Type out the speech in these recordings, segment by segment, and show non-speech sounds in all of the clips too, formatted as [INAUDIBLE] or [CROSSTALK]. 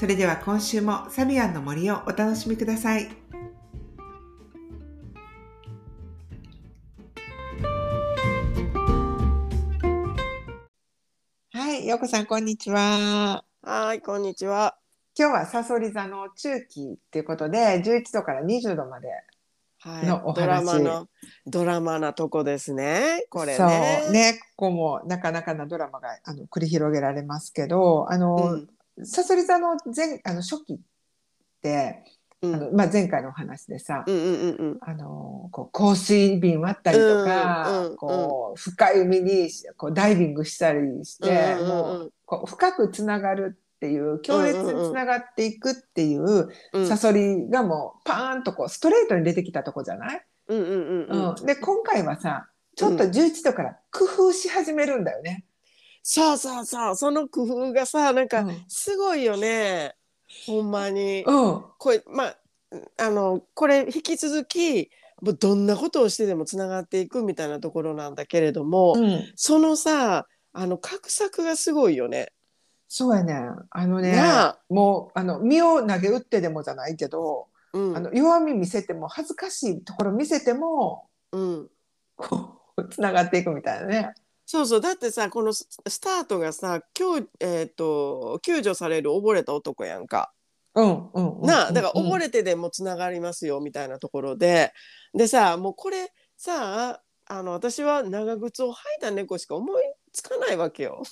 それでは今週もサビアンの森をお楽しみください。はい、ようこさんこんにちは。はい、こんにちは。今日はサソリ座の中期っていうことで11度から20度まではい、のお話ドラマのドラマなとこですね。これそうね。ねここもなかなかなドラマがあの繰り広げられますけどあの、うんサソリ座の前あの初期って、うん。あのまあ、前回のお話でさ、うんうんうんうん。あのこう香水瓶割ったりとか、うんうんこう深い海にこうダイビングしたりして、うんうんうんもうこう深くつながるっていう強烈につながっていくっていううん。サソリがもうパーンとこうストレートに出てきたとこじゃない、うんうんうんうん。うん。で今回はさちょっと11度から工夫し始めるんだよね。そうそうそう、その工夫がさ、なんかうんすごいよね。ほんまに。うんこれまああのこれ引き続きもうどんなことをしてでもつながっていくみたいなところなんだけれども、うんそのさあの画策がすごいよね。そうやねあのねなあもうあの身を投げ打ってでもじゃないけど、うんあの弱み見せても恥ずかしいところ見せてもうん、こうつながっていくみたいなね。そうそう。だってさこのススタートがさ救,、えー、と救助される溺れた男やんか。うんうんうんなあだから溺れれてでもつながりますよみたいなところで。でさもうこれさあの私は長靴を履いた猫しか思いつかないわけよ。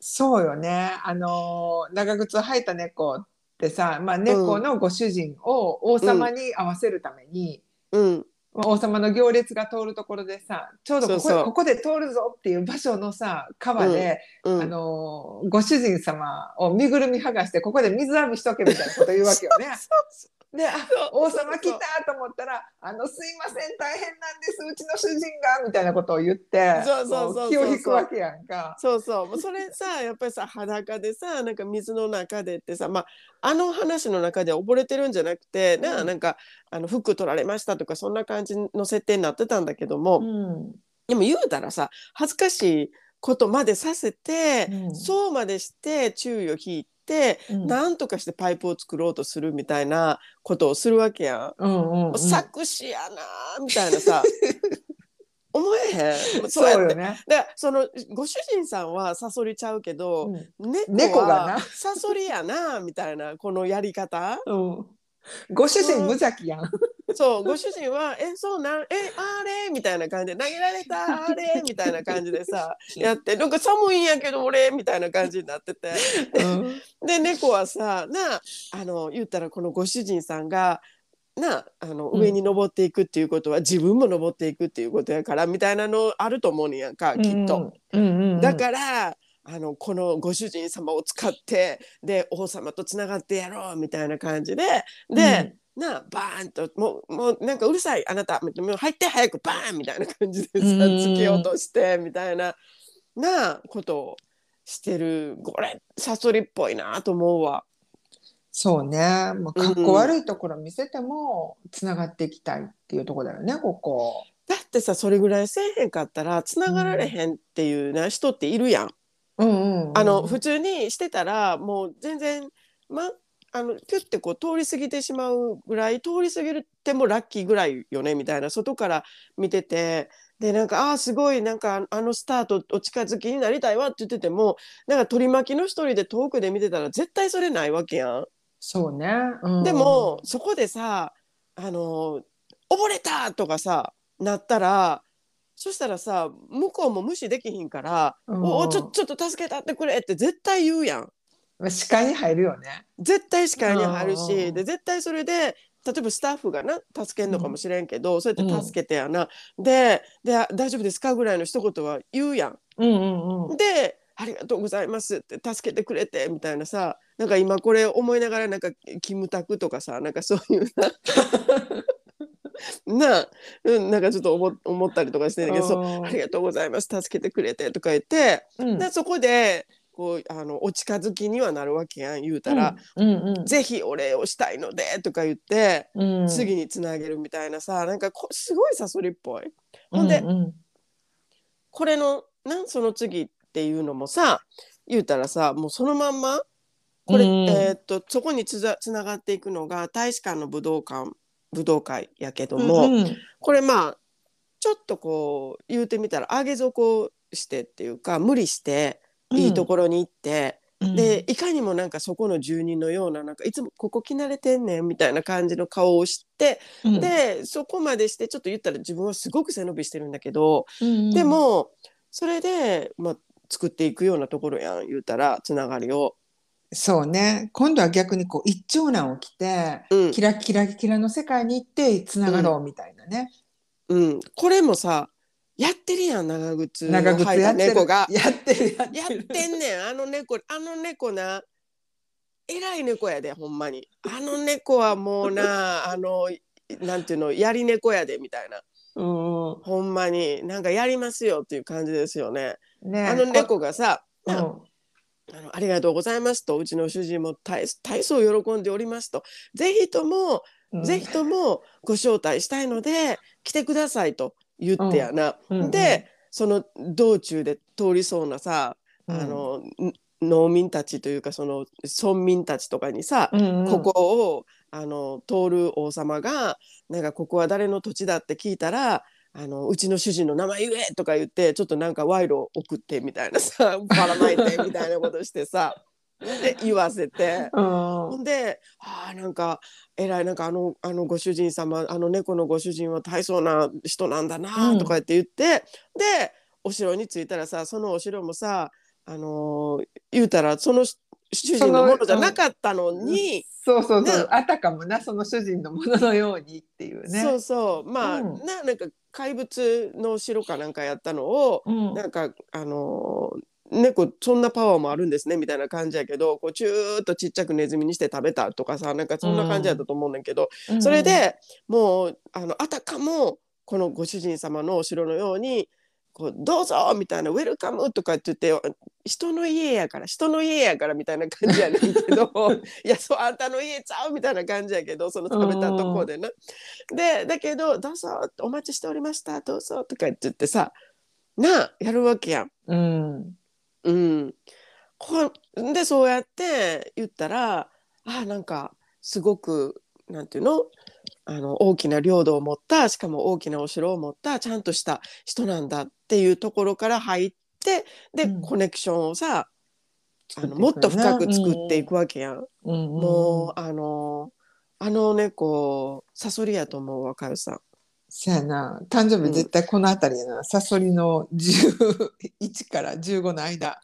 そうよね。あのー長靴を履いた猫ってさ、まあ、猫のご主人を王様に合わせるために、うん。まあ王様の行列が通るところでさちょうどここそうそう。ここで通るぞっていう場所のさ川で、うんあのーご主人様を身ぐるみ剥がしてここで水浴びしとけみたいなこと言うわけよね。で [LAUGHS] あそう王様来たと思ったら「あのすいません大変なんです。うちの主人が」みたいなことを言ってそうそうそう気を引くわけやんか。そうそう。もうそれさ [LAUGHS] やっぱりさ裸でさなんか水の中でってさ、まあ、あの話の中で溺れてるんじゃなくて、なうん。なんかあの服取られましたとかそんな感じの設定になってたんだけども、うん。でも言うたらさ恥ずかしいことまでさせて、うん。そうまでして注意を引いて、うん。なんとかしてパイプを作ろうとするみたいなことをするわけやん。うんうんもう作詞やなーみたいなさ。[LAUGHS] 思えへん。そうやって。よね。だからそのご主人さんはサソリちゃうけど、うん。猫猫がサソリやなみたいなこのやり方。うん。ご主人無邪気やん。そうご主人は「えそうなんえあれ?」みたいな感じで「投げられたあれ?」[LAUGHS] みたいな感じでさやって「なんか寒いんやけど俺」みたいな感じになってて [LAUGHS] で猫はさなあの言ったらこのご主人さんがなあのうん上に登っていくっていうことは自分も登っていくっていうことやからみたいなのあると思うねんやんかきっと。うんうんうんだからあのこのご主人様を使ってで王様とつながってやろうみたいな感じでで、なあバーンともうもうなんかうるさいあなたもう入って早くバーンみたいな感じでさうん突き落としてみたいななあことをしてるこれサソリっぽいなと思うわ。そうね。もうかっこ悪いところ見せてもつながっていきたいっていうところだよねここ。だってさそれぐらいせえへんかったらつながられへんっていうな、人っているやん。うんうんうんあの普通にしてたらもう全然まあのピュッてこう通り過ぎてしまうぐらい通り過ぎてもラッキーぐらいよねみたいな外から見ててでなんかあーすごいなんかあのスタートお近づきになりたいわって言っててもなんか取り巻きの一人で遠くで見てたら絶対それないわけやん。そうね。うんでもそこでさあの溺れたとかさなったらそしたらさ向こうも無視できひんから「うんおおちょちょっと助けたってくれ」って絶対言うやん。まあ視界に入るよね。絶対視界に入るうんしで絶対それで例えばスタッフがな助けんのかもしれんけど、そうやって助けてやな、でで「大丈夫ですか?」ぐらいの一言は言うやん。うんうんうん。でありがとうございますって助けてくれてみたいなさなんか今これ思いながらなんかキムタクとかさなんかそういうな [LAUGHS] なあ、うん、なんかちょっと思思ったりとかしてんだけどありがとうございます助けてくれてとか言ってうんでそこでこうあのお近づきにはなるわけやん言うたら、うんうんぜひお礼をしたいのでとか言って、うん、次につなげるみたいなさなんかこすごいサソリっぽい。ほんでうん。うんこれのなその次っていうのもさ言うたらさもうそのまんまこれ、うん。えーっとそこにつながっていくのが大使館の武道館武道会やけども、うんうん。これまあちょっとこう言うてみたら上げ底してっていうか無理していいところに行って、うん。でいかにもなんかそこの住人のようななんかいつもここ着慣れてんねんみたいな感じの顔をして、うん。でそこまでしてちょっと言ったら自分はすごく背伸びしてるんだけど、うんでもそれで、まあ、作っていくようなところやん言うたらつながりを。そうね。今度は逆にこう一長男を着てうん。キラキラキラの世界に行ってつながろうみたいなね、うん、これもさやってるやん長靴やってる。猫が。やってるやってやるってんねん。あの猫あの猫な。偉い猫やでほんまに。あの猫はもうな [LAUGHS] あのなんていうのやり猫やでみたいな。うんほんまに。なんかやりますよっていう感じですよね。ねあの猫がさ、うん。あのありがとうございますとうちの主人も大大層喜んでおりますと。ぜひとも、うん。ぜひともご招待したいので来てくださいと言ってやな。うん。うんでその道中で通りそうなさ、うん。あのん農民たちというかその村民たちとかにさ、うんうん。ここをあの通る王様がなんかここは誰の土地だって聞いたらあのうちの主人の名前言えとか言ってちょっとなんか賄賂送ってみたいなさばらまいてみたいなことしてさ [LAUGHS] で言わせて。うんで、ああ、なんか、えらい、なんか、あの、あのご主人様、あの猫のご主人は大層な人なんだうな、んとか言って言って。で、お城に着いたらさ、そのお城もさ、あのー言うたら、その主人のものじゃなかったのに。そうそうそう、ねあたかもなその主人のもののようにっていうねそうそう、まあ、うんな、なんか怪物の城かなんかやったのを。うんなんか、あのー猫そんなパワーもあるんですねみたいな感じやけどこうチューッとちっちゃくネズミにして食べたとかさなんかそんな感じやったと思うねんけど、うんそれでもうあのあたかもこのご主人様のお城のようにこうどうぞみたいなウェルカムとかって言って人の家やから人の家やからみたいな感じやねんけど [LAUGHS] いやそうあんたの家ちゃうみたいな感じやけどその食べたとこでな。でだけど「どうぞお待ちしておりましたどうぞ」とかって言ってさなあやるわけやん。うんうん、こんでそうやって言ったらあなんかすごくなんていうの？あの大きな領土を持ったしかも大きなお城を持ったちゃんとした人なんだっていうところから入ってで、うん。コネクションをさあのもっと深く作っていくわけやん。うん。うん。もうあのあの猫サソリやと思う若代さん。そやな。誕生日絶対この辺りやな、サソリの11から15の間。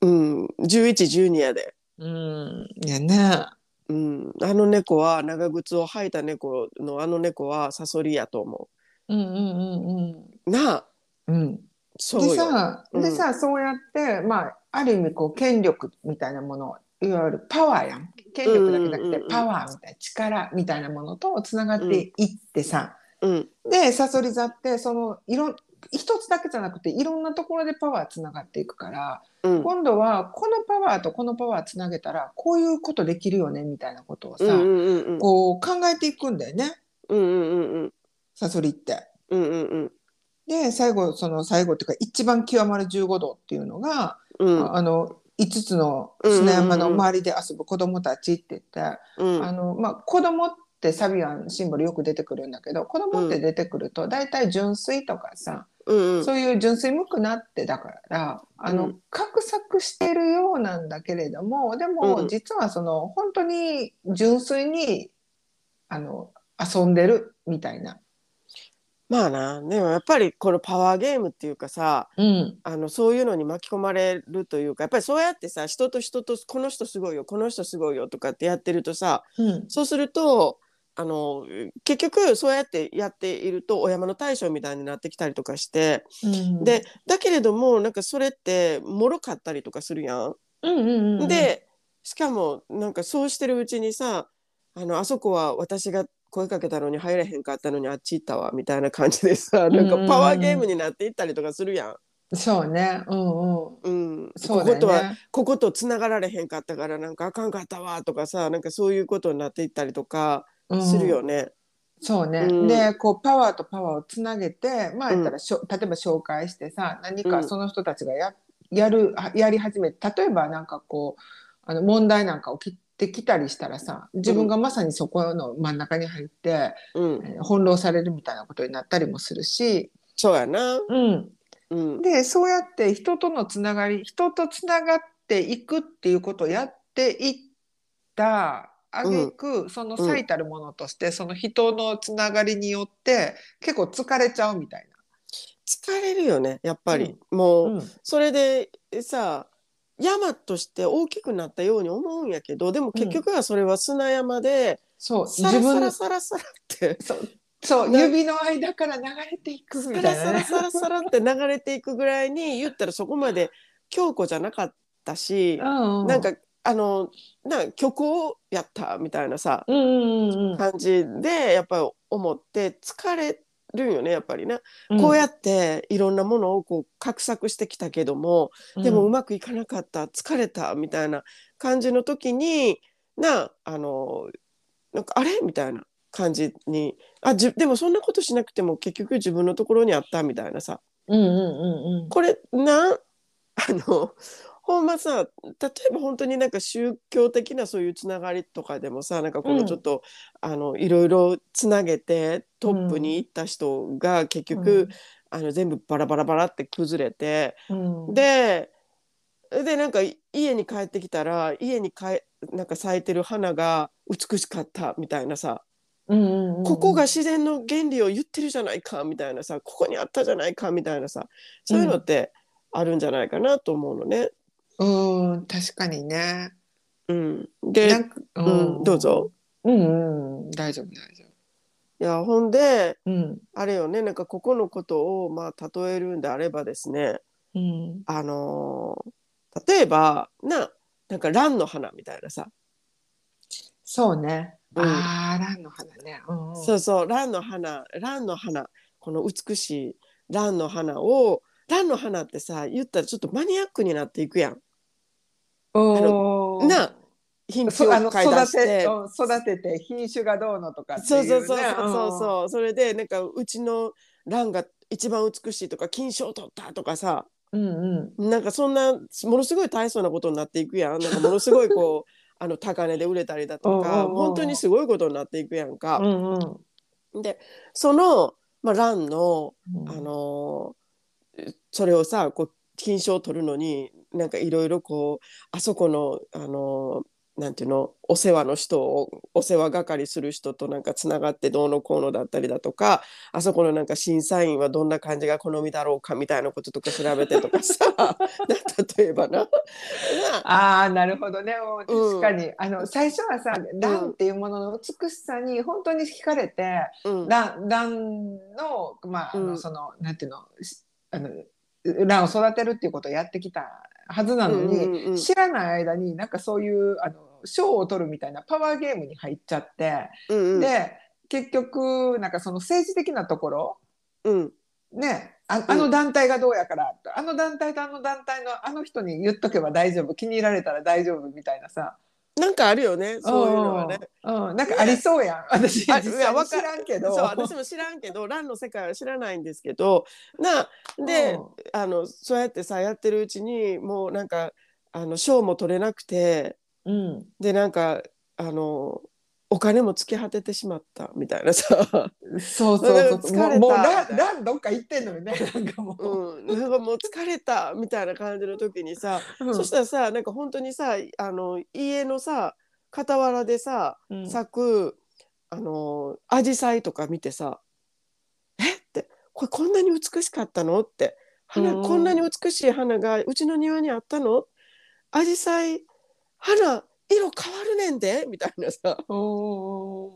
うん、1112やで。うん。いやねうん、あの猫は長靴を履いた猫のあの猫はサソリやと思う。んうんうんう。なあ。うん。うんでそうよ。さ、うん。でさそうやってまあある意味こう権力みたいなものいわゆるパワーやん。権力だけじゃなくて、うんうんうんパワーみたいな力みたいなものとつながっていってさ、うん。でサソリ座ってそのいろん一つだけじゃなくていろんなところでパワーつながっていくから、うん。今度はこのパワーとこのパワーつなげたらこういうことできるよねみたいなことをさ、うんうんうんこう考えていくんだよね。うんうんうんうん。サソリって。うんうんうん。で最後その最後っていうか一番極まる15度っていうのが、うん。ああの5つの砂山の周りで遊ぶ子供たちって言って、うん。あのまあ、子供ってサビアンシンボルよく出てくるんだけど子供って出てくると大体純粋とかさ、うんうん。そういう純粋無垢なってだからあの、うん。画策してるようなんだけれどもでも、うん。実はその本当に純粋にあの遊んでるみたいな。まあなでもやっぱりこのパワーゲームっていうかさうん。あのそういうのに巻き込まれるというかやっぱりそうやってさ人と人とこの人すごいよこの人すごいよとかってやってるとさうん。そうするとあの結局そうやってやっているとお山の大将みたいになってきたりとかして、うんでだけれどもなんかそれってもろかったりとかするやん。うんうんうんうん、でしかもなんかそうしてるうちにさあのあそこは私が声かけたのに入れへんかったのにあっち行ったわみたいな感じでさなんかパワーゲームになっていったりとかするやん。そうね。うんうん。うん、そうだよねこことはこことつながられへんかったからなんかあかんかったわとかさなんかそういうことになっていったりとかうんするよね。そうね、うん。でこうパワーとパワーをつなげてまあったらしょ、例えば紹介してさ何かうん。その人たちがややるあやり始めて例えばなんかこうあの問題なんか起きてきたりしたらさ自分がまさにそこの真ん中に入って、うん、えー翻弄されるみたいなことになったりもするし、そうやな。うん、うん、でそうやって人とのつながり人とつながっていくっていうことをやっていったあげく、その最たるものとして、その人のつながりによって結構疲れちゃうみたい疲れるよねやっぱり、もな。うそれでさ山として大きくなったように思うんやけどでも結局はそれは砂山で、そうサラサラサラサラって。そうそうな指の間から流れていくみサたいなね。ラサラサラサラって流れていくぐらいに言ったらそこまで強固じゃなかったし、うんうん。なんかあのなんか虚構やったみたいなさ感じでやっぱり思って疲れるよねやっぱりな、うん。こうやっていろんなものをこう画策してきたけども、でもううんまくいかなかった疲れたみたいな感じの時になあのなんかあれみたいな感じにあじでもそんなことしなくても結局自分のところにあったみたいなさ。うんうんうんうん。これなあのほんまさ例えば本当になんか宗教的なそういうつながりとかでもさなんかこうんのちょっと、あのいろいろつなげてトップに行った人が結局、あの全部バラバラバラって崩れて、うん。ででなんかい家に帰ってきたら家にかえなんか咲いてる花が美しかったみたいなさ、うんうんうん。ここが自然の原理を言ってるじゃないかみたいなさここにあったじゃないかみたいなさそういうのってあるんじゃないかなと思うのね。うん確かにね。うん、なで、うん、どうぞ。うんうん大丈夫大丈夫。いやほんでうんあれよねなんかここのことをまあ例えるんであればですねうんあのー例えばななんか蘭の花みたいなさ、そうね。うんああ、蘭の花ね。うんうんそうそう蘭の花蘭の花この美しい蘭の花を蘭の花ってさ言ったらちょっとマニアックになっていくやん。な品種そあのを買い出育して。育てて品種がどうのとかってそいうう、ね、そうそうそうそうそうそれでなんかうちの蘭が一番美しいとか金賞取ったとかさ。うんうん。なんかそんなものすごい大層なことになっていくやん。[LAUGHS] なんかものすごいこうあの高値で売れたりだとか本当にすごいことになっていくやんか。うんうん。でその、まあ、蘭の、うん。あのーそれをさこう金賞を取るのになんかいろいろこうあそこの、あのーなんていうのお世話の人をお世話係する人となんかつながってどうのこうのだったりだとかあそこのなんか審査員はどんな感じが好みだろうかみたいなこととか調べてとかさな [LAUGHS] 例えばな。なああなるほどね。確かに、あの最初はさ蘭っていうものの美しさに本当に惹かれてうん。蘭蘭のまああの、うん。そのなんていうのしあの蘭を育てるっていうことをやってきたはずなのに、うんうんうん。知らない間になんかそういうあの賞を取るみたいなパワーゲームに入っちゃって、うんうん。で結局なんかその政治的なところうん。ねああの団体がどうやから、あの団体とあの団体のあの人に言っとけば大丈夫気に入られたら大丈夫みたいなさなんかあるよねそういうのはね。うん、うんなんかありそうやん。私いやわか際に知らんけど。そう私も知らんけど [LAUGHS] ランの世界は知らないんですけど。なで、うん。あのそうやってさやってるうちにもうなんかあの賞も取れなくて。うん、でなんかあのお金も尽き果ててしまったみたいなさ、そうそうそう疲れた。もうランランどっか行ってんのよね [LAUGHS] なんかもう、うん、なんかもう疲れたみたいな感じの時にさ、うん。そしたらさなんか本当にさあの家のさ傍らでさうん。咲くあの紫陽花とか見てさ「えっ?」て「これこんなに美しかったの?」って。花、うん。こんなに美しい花がうちの庭にあったの？紫陽花花色変わるねんでみたいなさ。こ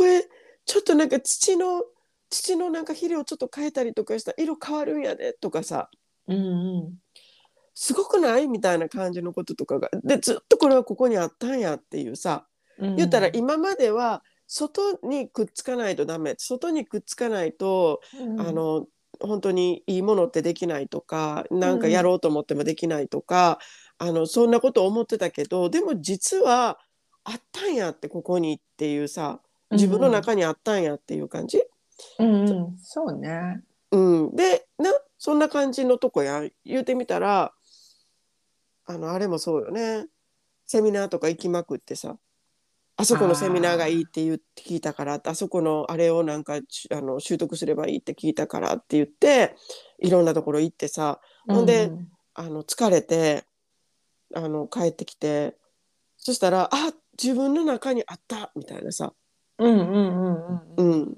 れちょっとなんか土の土のなんか肥料ちょっと変えたりとかしたら色変わるんやでとかさ。うんうん。すごくない？みたいな感じのこととかが。でずっとこれはここにあったんやっていうさ。言ったら今までは外にくっつかないとダメ。外にくっつかないと、うん。あの本当にいいものってできないとかなんかやろうと思ってもできないとか、あのそんなこと思ってたけどでも実はあったんやってここにっていうさ自分の中にあったんやっていう感じ？うんうん、そうね。うん、でなそんな感じのとこや。言うてみたらあのあれもそうよね。セミナーとか行きまくってさあそこのセミナーがいいって言って聞いたからあそこのあれをなんかしあの習得すればいいって聞いたからって言っていろんなところ行ってさほんでうん。あの疲れてあの帰ってきてそしたらあ自分の中にあったみたいなさ、うんうんうんうんううん。ん、うん。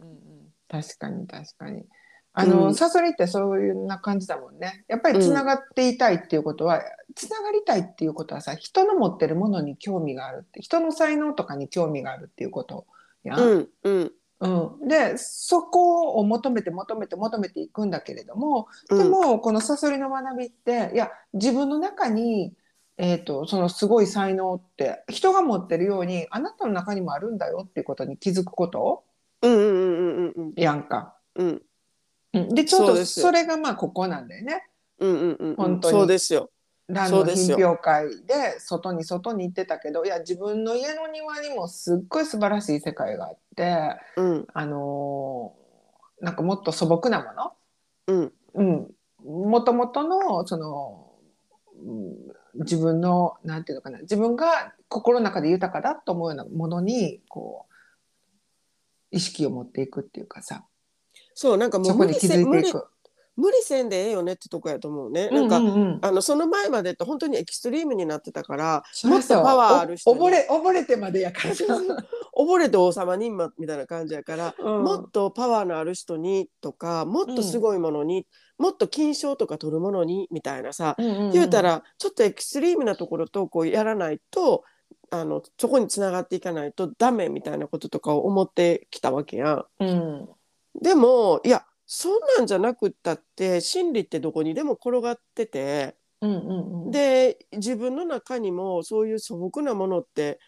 確かに確かに。あの、うん。サソリってそういうな感じだもんね。やっぱりつながっていたいっていうことは、つながりたいっていうことはさ、人の持ってるものに興味があるって、人の才能とかに興味があるっていうことやん。うんうん。うん、でそこを求めて求めて求めていくんだけれどもうん。でもこのサソリの学びっていや自分の中に、えー、とそのすごい才能って人が持ってるようにあなたの中にもあるんだよっていうことに気づくこと？うんうんうんうんうんやんか。うん。うん、でちょうどそれがまあここなんだよね。うんうんうん本当に。そうですよ。ランの品評会で外に外に行ってたけどいや自分の家の庭にもすっごい素晴らしい世界があってうん。あのーなんかもっと素朴なもの？うん。うん、もともとのその、うん自分のなんていうのかな自分が心の中で豊かだと思うようなものにこう意識を持っていくっていうかさ。そうなんかもそう無理せ無理。無理せんでええよねってとこやと思うね。なんか、うんうん。うんあのその前までって本当にエキストリームになってたからもっとパワーある人溺れ溺れてまでやから。さ、溺れて王様にまみたいな感じやから、うん。もっとパワーのある人にとかもっとすごいものに、もっと金賞とか取るものにみたいなさ、うんうんうん。言うたらちょっとエキストリームなところとこうやらないとあのそこにつながっていかないとダメみたいなこととかを思ってきたわけやん。うん。でもいやそんなんじゃなくったって心理ってどこにでも転がっててうんうんうん。で自分の中にもそういう素朴なものって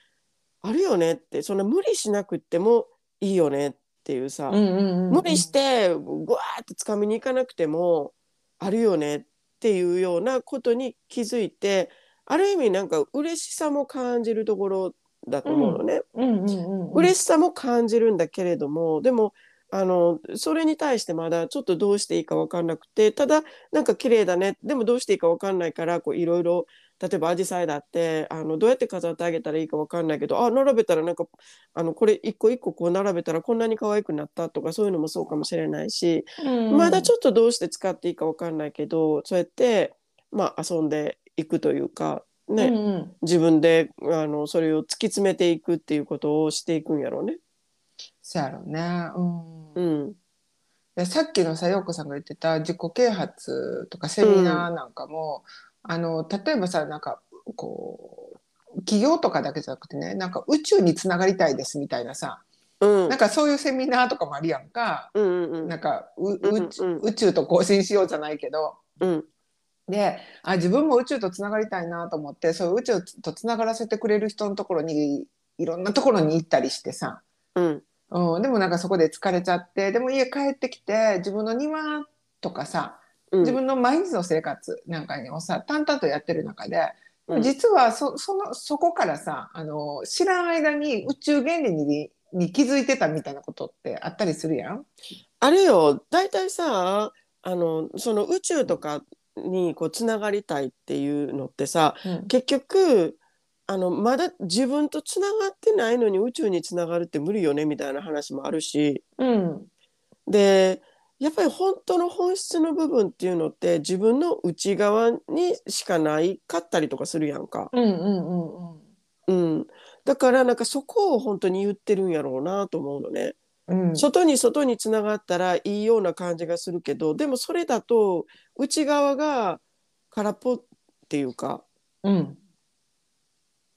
あるよねってそんな無理しなくってもいいよねっていうさ、うんうんうんうん。無理してぐわーって掴みに行かなくてもあるよねっていうようなことに気づいてある意味なんか嬉しさも感じるところだと思うのね。うんうんうんうん嬉しさも感じるんだけれどもでもあのそれに対してまだちょっとどうしていいか分かんなくてただなんか綺麗だね。でもどうしていいか分かんないからこういろいろ例えばアジサイだってあのどうやって飾ってあげたらいいか分かんないけどあ並べたらなんかあのこれ一個一個こう並べたらこんなに可愛くなったとかそういうのもそうかもしれないし、うん。まだちょっとどうして使っていいか分かんないけどそうやって、まあ、遊んでいくというかね、うんうん。自分であのそれを突き詰めていくっていうことをしていくんやろうね。そうやろうね。うん。うん。でさっきのさ陽子さんが言ってた自己啓発とかセミナーなんかも、あの例えばさなんかこう企業とかだけじゃなくてねなんか宇宙につながりたいですみたいなさうん。なんかそういうセミナーとかもあるやんか、うんうんうん。なんかううんうん宇宙宇宙と交信しようじゃないけど。うん。であ自分も宇宙とつながりたいなと思ってそういう宇宙とつながらせてくれる人のところにいろんなところに行ったりしてさ、うん。うん、でもなんかそこで疲れちゃってでも家帰ってきて自分の庭とかさうん自分の毎日の生活なんかをさ淡々とやってる中で、うん。実はそそのそこからさあの知らん間に宇宙原理にに気づいてたみたいなことってあったりするやん？あれよ。大体さあのその宇宙とかにこうつながりたいっていうのってさ結局あのまだ自分とつながってないのに宇宙につながるって無理よねみたいな話もあるし。うん。でやっぱり本当の本質の部分っていうのって自分の内側にしかないかったりとかするやんか。うんうんうんうん。うん、だからなんかそこを本当に言ってるんやろうなと思うのね。うん。外に外につながったらいいような感じがするけどでもそれだと内側が空っぽっていうか。うん。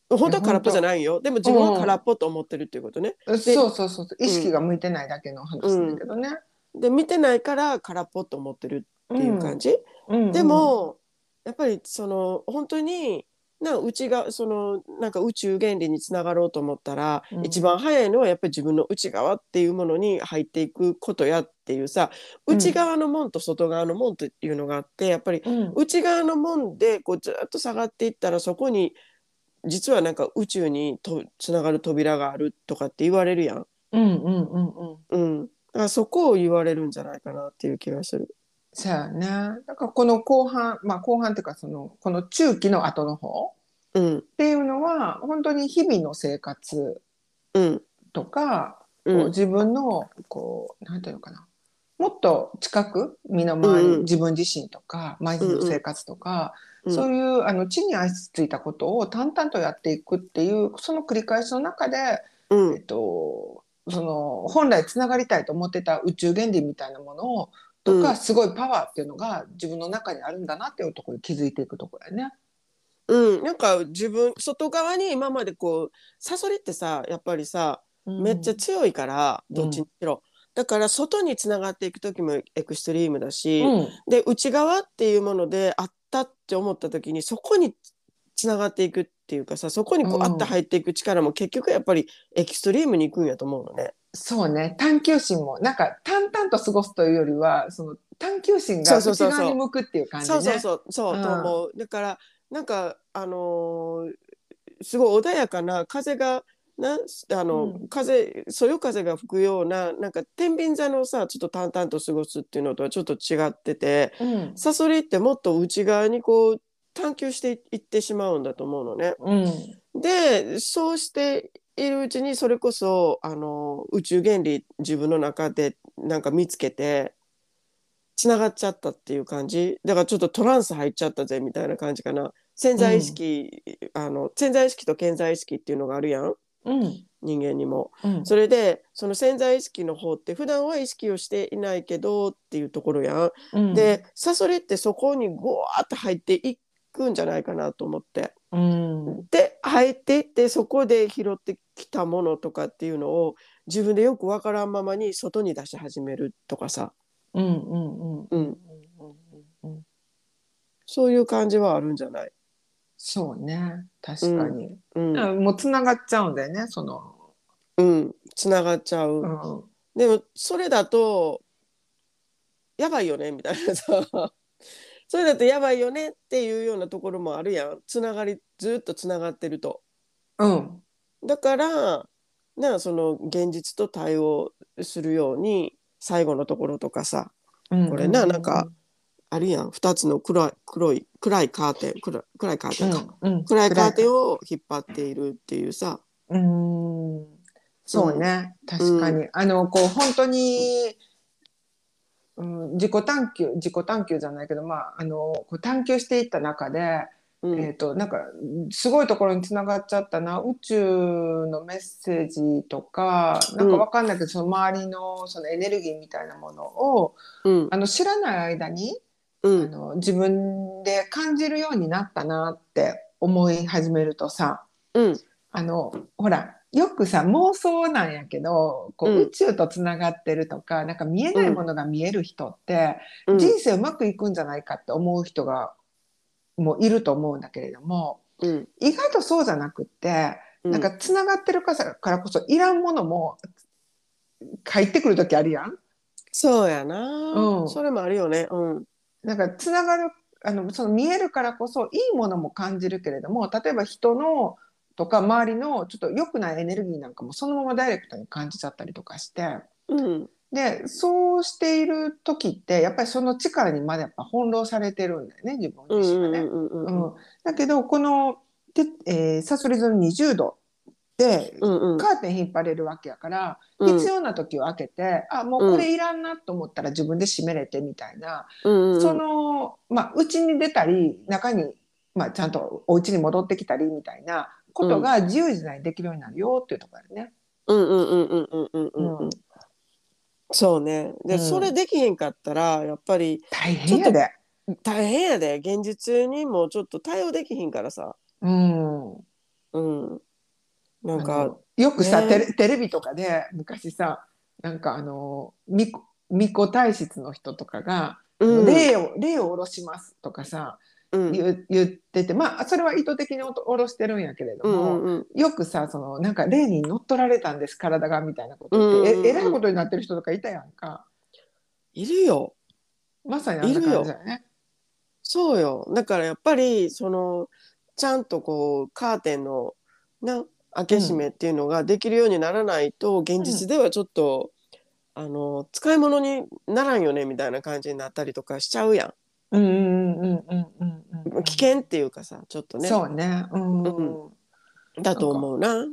本当は空っぽじゃないよ。でも自分は空っぽと思ってるっていうことね。そうそうそうそう。意識が向いてないだけの話だけどね。で見てないから空っぽと思ってるっていう感じ？うん。で、もやっぱりその本当になうちがそのなんか宇宙原理につながろうと思ったら、うん。一番早いのはやっぱり自分の内側っていうものに入っていくことやっていうさうん。内側の門と外側の門というのがあってやっぱりうん。内側の門でこうずっと下がっていったらそこに実はなんか宇宙にとつながる扉があるとかって言われるやん。うんうんうんうん。うん、だからそこを言われるんじゃないかなっていう気がする。そうやね。だからこの後半まあ後半っていうかそのこの中期の後の方うん。っていうのは本当に日々の生活うん。とか、うん。こう自分のこうなんていうのかな。もっと近く身の回り、うん。うん自分自身とか毎日の生活とか、うん。そういうあの地に足ついたことを淡々とやっていくっていうその繰り返しの中で、うん。えっと、その本来つながりたいと思ってた宇宙原理みたいなものをとか、うんすごいパワーっていうのが自分の中にあるんだなっていうところに気づいていくところやね。うん、なんか自分外側に今までこうサソリってさやっぱりさめっちゃ強いから、うん。どっちにしろ、だから外につながっていく時もエクストリームだし、うん。で内側っていうものであったって思った時にそこにつながっていくっていうかさそこにこう、うん。あって入っていく力も結局やっぱりエクストリームに行くんやと思うのね。そうね。探求心もなんか淡々と過ごすというよりはその探求心が内側に向くっていう感じね。そうそうそうそう、うんと思う。だからなんかあのーすごい穏やかな風がなあの、うん。風そよ風が吹くようななんか天秤座のさちょっと淡々と過ごすっていうのとはちょっと違っててうん。サソリってもっと内側にこう探求していってしまうんだと思うのね。うん。でそうしているうちにそれこそあの宇宙原理自分の中でなんか見つけてつながっちゃったっていう感じ。だからちょっとトランス入っちゃったぜみたいな感じかな。潜在意識、あの潜在意識と潜在意識っていうのがあるやん。うん。人間にも。うん。それでその潜在意識の方って普段は意識をしていないけどっていうところやん。うん。でサソリってそこにゴワーッと入っていくんじゃないかなと思って。うん。で入っていってそこで拾ってきたものとかっていうのを自分でよくわからんままに外に出し始めるとかさ、うんうんうん。うん、うんうんそういう感じはあるんじゃない、そうね。確かに、うん。うん。もうつながっちゃうんだよねその、うん、つながっちゃう、うん。でもそれだとやばいよねみたいなさそれだとやばいよねっていうようなところもあるやん。つながりずっとつながってると。うん。だからなその現実と対応するように最後のところとかさうんこれななんかあるやん。2つの黒い黒い暗いカーテン暗い暗いカーテンか、うんうん。暗いカーテンを引っ張っているっていうさ、うん。そうね、確かに、あのこう本当に、うん、自己探求自己探求じゃないけどまああのこう探求していった中で、うん。えっ、となんかすごいところにつながっちゃったな宇宙のメッセージとかなんかわかんないけど、その周りのそのエネルギーみたいなものをうん。あの知らない間にあうん。の自分で感じるようになったなって思い始めるとさうん。あのほらよくさ妄想なんやけどこう、うん。宇宙とつながってるとかなんか見えないものが見える人って、うん。人生うまくいくんじゃないかって思う人がもういると思うんだけれどもうん。意外とそうじゃなくって、うん。なんかつながってるからこそいらんものも入ってくる時あるやん。そうやな、うん。それもあるよね。うん。なんかつながるあのその見えるからこそいいものも感じるけれども例えば人のとか周りのちょっと良くないエネルギーなんかもそのままダイレクトに感じちゃったりとかして。うん。でそうしている時ってやっぱりその力にまでやっぱ翻弄されてるんだよね自分自身がね。だけどこので、えー、サソリ座の20度でうんうん。カーテン引っ張れるわけやから、うん。必要な時を開けてあもうこれいらんなと思ったら自分で閉めれてみたいな、うんうん。そのまあ家に出たり中に、まあ、ちゃんとお家に戻ってきたりみたいなことが自由自在にできるようになるよっていうところね。うんうんうんうんうんうんうん。そうね。で、うん、それできへんかったらやっぱり大変やで。大変やで現実にもちょっと対応できひんからさ。うん。うん。なんかよくさ、ね、テレテレビとかで昔さなんかあの巫女体質の人とかが、うん、霊を霊を下ろしますとかさ言,、言っててまあそれは意図的におろしてるんやけれどうんも、うんうん。よくさそのなんか霊に乗っ取られたんです体がみたいなことうんうんうん。言って、ええらいことになってる人とかいたやんか。いるよ。まさにあんな感じだよね。そうよ。だからやっぱりそのちゃんとこうカーテンのな開け閉めっていうのができるようにならないと、現実ではちょっと、あの使い物にならんよねみたいな感じになったりとかしちゃうやうんうんうんうんうんうんん危険っていうかさちょっとね。そうね。うん。うだと思うな。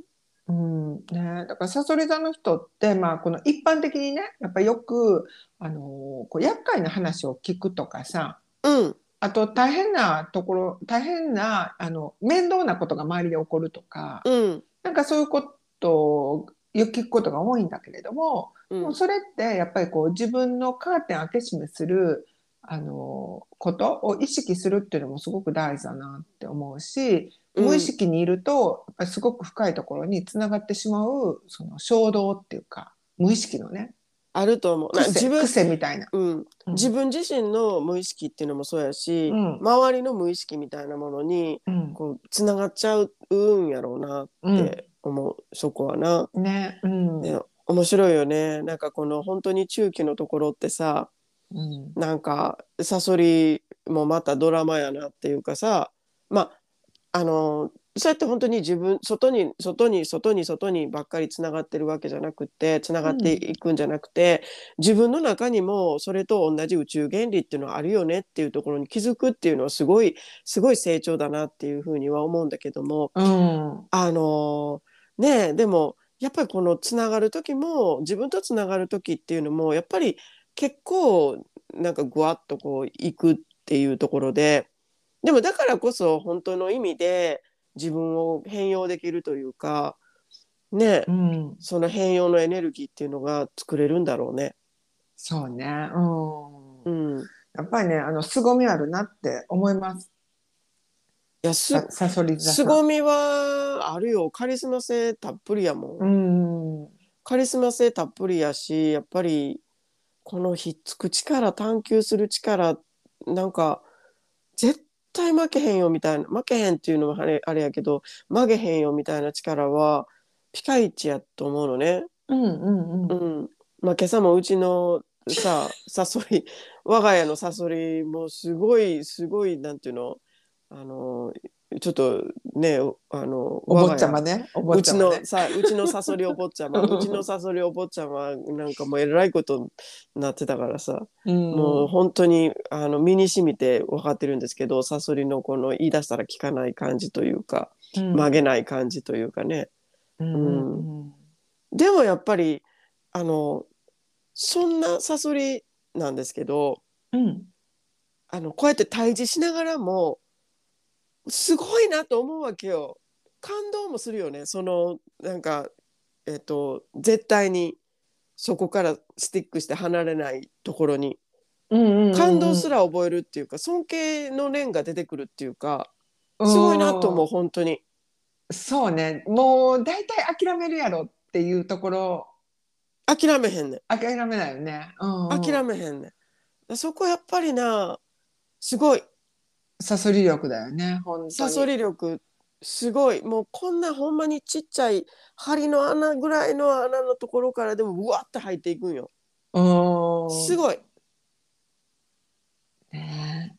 うん。ね、だからさそり座の人って、まあ、この一般的にねやっぱよく、あのーこう厄介な話を聞くとかさうん。あと大変なところ大変なあの面倒なことが周りで起こるとか、うん。なんかそういうことをよく聞くことが多いんだけれども、うん。もうそれってやっぱりこう自分のカーテン開け閉めするあのことを意識するっていうのもすごく大事だなって思うし、無意識にいるとやっぱりすごく深いところにつながってしまうその衝動っていうか無意識のねあると思う。自分癖みたいな。うん、うん。自分自身の無意識っていうのもそうやし、うん。周りの無意識みたいなものにうん。こうつながっちゃうんやろうなって思う、そこはな。ねうん。ね面白いよね。なんかこの本当に中期のところってさうん。なんかサソリもまたドラマやなっていうかさまああのそうやって本当に自分外に外に外に外にばっかりつながってるわけじゃなくてつながっていくんじゃなくて、自分の中にもそれと同じ宇宙原理っていうのはあるよねっていうところに気づくっていうのはすごいすごい成長だなっていうふうには思うんだけどもうん。あのねえでもやっぱりこのつながる時も自分とつながる時っていうのもやっぱり結構なんかぐわっとこういくっていうところででもだからこそ本当の意味で自分を変容できるというかねえうん。その変容のエネルギーっていうのが作れるんだろうね。そうね、うん。うん、いやっぱりねあの凄みあるなって思います。やすささそり座凄みはあるよ。カリスマ性たっぷりやもん。うん。カリスマ性たっぷりやしやっぱりこのひっつく力探求する力なんか絶対負けへんよみたいな負けへんっていうのはあれあれやけど曲げへんよみたいな力はピカイチやと思うのね。うんうんううんんまあ、今朝もうちのさ [LAUGHS] サソリ我が家のサソリもすごいすごいなんていうのあのちょっとねあのお坊ちゃまね。お坊うちのちゃまね。さうちのサソリお坊ちゃま。[LAUGHS] うちのサソリお坊ちゃまなんかもうえらいことになってたからさ、うん。もう本当にあの身に染みて分かってるんですけどサソリのこの言い出したら聞かない感じというかうん。曲げない感じというかね。うん。うん。でもやっぱりあのそんなサソリなんですけどうん。あのこうやって対峙しながらもすごいなと思うわけよ。感動もするよね。そのなんかえっと絶対にそこからスティックして離れないところに。うんうん感動すら覚えるっていうか尊敬の念が出てくるっていうかすごいなと思う本当に。そうね。もう大体諦めるやろっていうところ。諦めへんねん。諦めないよね、うんうん、諦めへんねん。そこやっぱりなすごいサソリ力だよね本当に。サソリ力すごい。もうこんなほんまにちっちゃい針の穴ぐらいの穴のところからでもうわって入っていくんよ。うんすごい。ね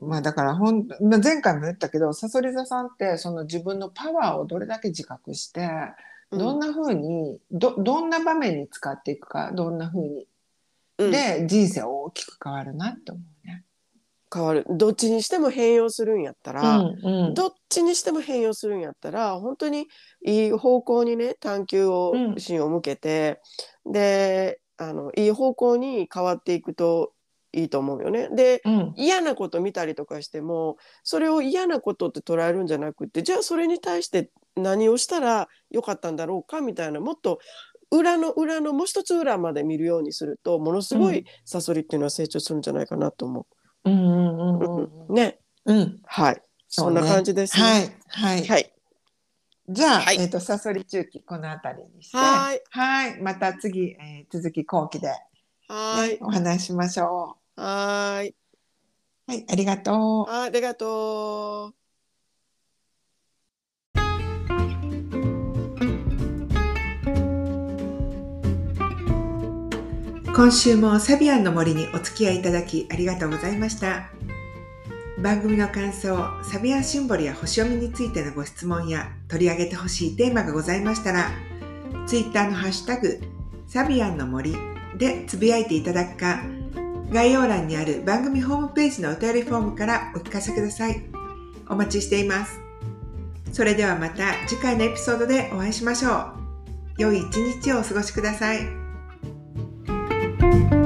まあだからほんまあ前回も言ったけどさそり座さんってその自分のパワーをどれだけ自覚してどんな、な風にどどんな場面に使っていくかどんな風に。うん。で人生大きく変わるなって思う。ね。変わる。どっちにしても変容するんやったら、うんどっちにしても変容するんやったら本当にいい方向にね探求を、うん。心を向けてであのいい方向に変わっていくといいと思うよね。でうん。嫌なこと見たりとかしてもそれを嫌なことって捉えるんじゃなくてじゃあそれに対して何をしたらよかったんだろうかみたいなもっと裏の裏のもう一つ裏まで見るようにするとものすごうん。いサソリっていうのは成長するんじゃないかなと思う。んうんうんう。うんうんねうんはいそんな感じですね。はいはいはいじゃあ、はいえっ、と、さそり中期、このあたりにして。はいはい。また次、えー続き後期で、ねはいお話ししましょう。はいはい、ありがとう。あありがとう。今週もサビアンの森にお付き合いいただきありがとうございました。番組の感想、サビアンシンボルや星読みについてのご質問や取り上げてほしいテーマがございましたら、ツイッターのハッシュタグ、サビアンの森でつぶやいていただくか、概要欄にある番組ホームページのお便りフォームからお聞かせください。お待ちしています。それではまた次回のエピソードでお会いしましょう。良い一日をお過ごしください。thank you